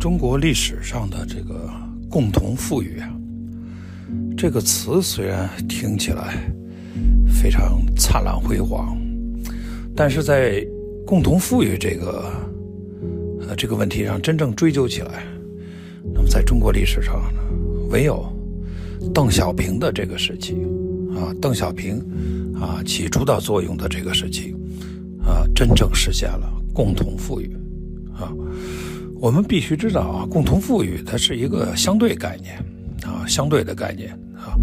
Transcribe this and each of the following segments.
中国历史上的这个“共同富裕”啊，这个词虽然听起来非常灿烂辉煌，但是在“共同富裕”这个呃这个问题上真正追究起来，那么在中国历史上，唯有邓小平的这个时期啊，邓小平啊起主导作用的这个时期啊，真正实现了共同富裕啊。我们必须知道啊，共同富裕它是一个相对概念，啊，相对的概念啊。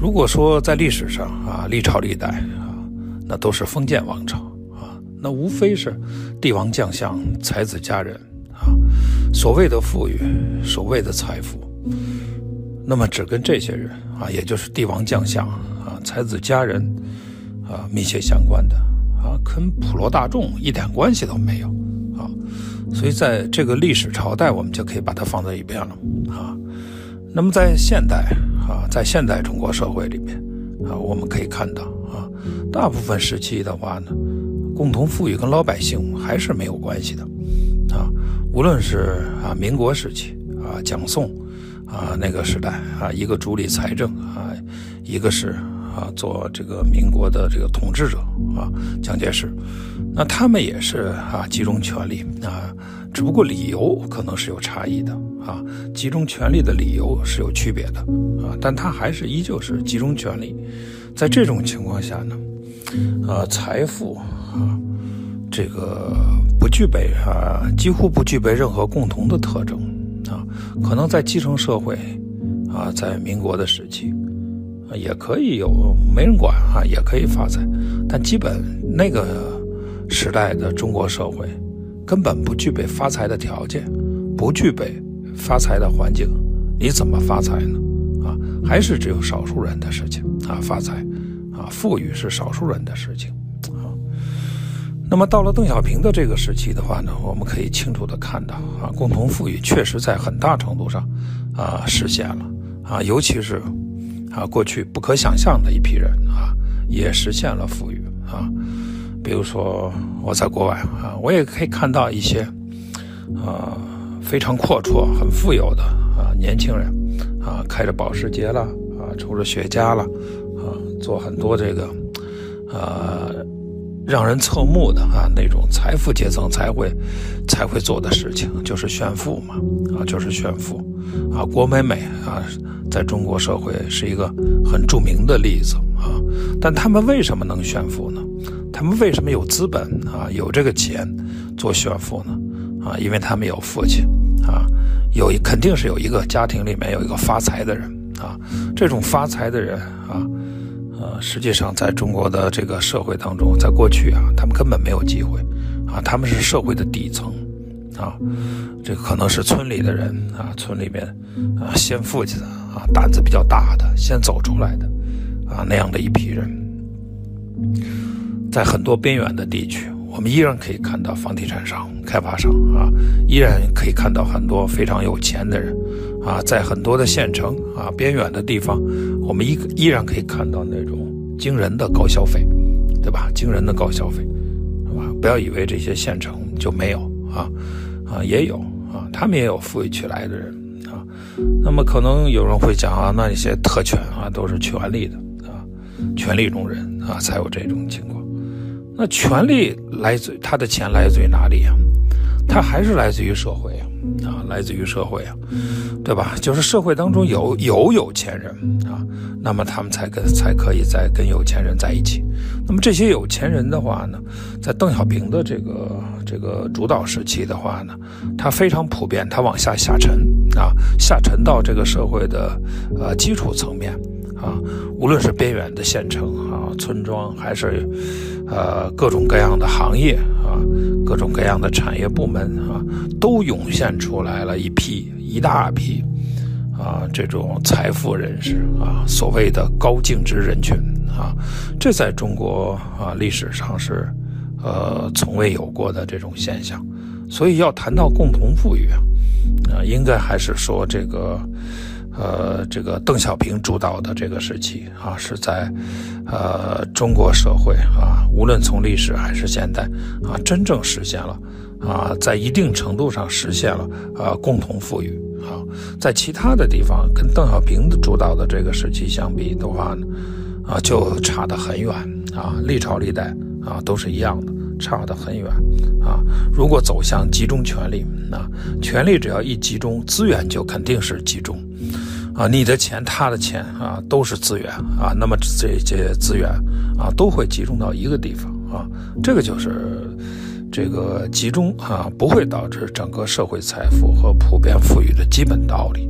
如果说在历史上啊，历朝历代啊，那都是封建王朝啊，那无非是帝王将相、才子佳人啊。所谓的富裕，所谓的财富，那么只跟这些人啊，也就是帝王将相啊、才子佳人啊密切相关的啊，跟普罗大众一点关系都没有。所以，在这个历史朝代，我们就可以把它放在一边了啊。那么，在现代啊，在现代中国社会里面啊，我们可以看到啊，大部分时期的话呢，共同富裕跟老百姓还是没有关系的啊。无论是啊民国时期啊，蒋宋啊那个时代啊，一个主理财政啊，一个是啊做这个民国的这个统治者啊，蒋介石。那他们也是啊，集中权力啊，只不过理由可能是有差异的啊，集中权力的理由是有区别的啊，但他还是依旧是集中权力。在这种情况下呢，呃，财富啊，这个不具备啊，几乎不具备任何共同的特征啊，可能在基层社会啊，在民国的时期，也可以有没人管啊，也可以发财，但基本那个。时代的中国社会根本不具备发财的条件，不具备发财的环境，你怎么发财呢？啊，还是只有少数人的事情啊，发财啊，富裕是少数人的事情啊。那么到了邓小平的这个时期的话呢，我们可以清楚的看到啊，共同富裕确实在很大程度上啊实现了啊，尤其是啊过去不可想象的一批人啊，也实现了富裕啊。比如说我在国外啊，我也可以看到一些，啊非常阔绰、很富有的啊年轻人，啊开着保时捷了，啊抽着雪茄了，啊做很多这个，啊让人侧目的啊那种财富阶层才会才会做的事情，就是炫富嘛，啊就是炫富，啊郭美美啊在中国社会是一个很著名的例子啊，但他们为什么能炫富呢？他们为什么有资本啊？有这个钱做炫富呢？啊，因为他们有父亲啊，有一肯定是有一个家庭里面有一个发财的人啊。这种发财的人啊，呃，实际上在中国的这个社会当中，在过去啊，他们根本没有机会啊。他们是社会的底层啊，这可能是村里的人啊，村里面啊，先富起的啊，胆子比较大的，先走出来的啊，那样的一批人。在很多边远的地区，我们依然可以看到房地产商、开发商啊，依然可以看到很多非常有钱的人啊。在很多的县城啊、边远的地方，我们依依然可以看到那种惊人的高消费，对吧？惊人的高消费，是吧？不要以为这些县城就没有啊，啊，也有啊，他们也有富裕起来的人啊。那么可能有人会讲啊，那些特权啊，都是权力的啊，权力中人啊，才有这种情况。那权力来自他的钱来自于哪里呀？他还是来自于社会啊，啊，来自于社会啊，对吧？就是社会当中有有有钱人啊，那么他们才跟才可以再跟有钱人在一起。那么这些有钱人的话呢，在邓小平的这个这个主导时期的话呢，他非常普遍，他往下下沉啊，下沉到这个社会的呃基础层面。啊，无论是边远的县城啊、村庄，还是，呃，各种各样的行业啊、各种各样的产业部门啊，都涌现出来了一批一大批，啊，这种财富人士啊，所谓的高净值人群啊，这在中国啊历史上是，呃，从未有过的这种现象。所以要谈到共同富裕啊，啊，应该还是说这个。呃，这个邓小平主导的这个时期啊，是在，呃，中国社会啊，无论从历史还是现代啊，真正实现了啊，在一定程度上实现了啊共同富裕啊，在其他的地方跟邓小平主导的这个时期相比的话呢，啊就差得很远啊，历朝历代啊都是一样的，差得很远啊。如果走向集中权力啊，权力只要一集中，资源就肯定是集中啊，你的钱他的钱啊都是资源啊，那么这些资源啊都会集中到一个地方啊，这个就是。这个集中啊，不会导致整个社会财富和普遍富裕的基本道理。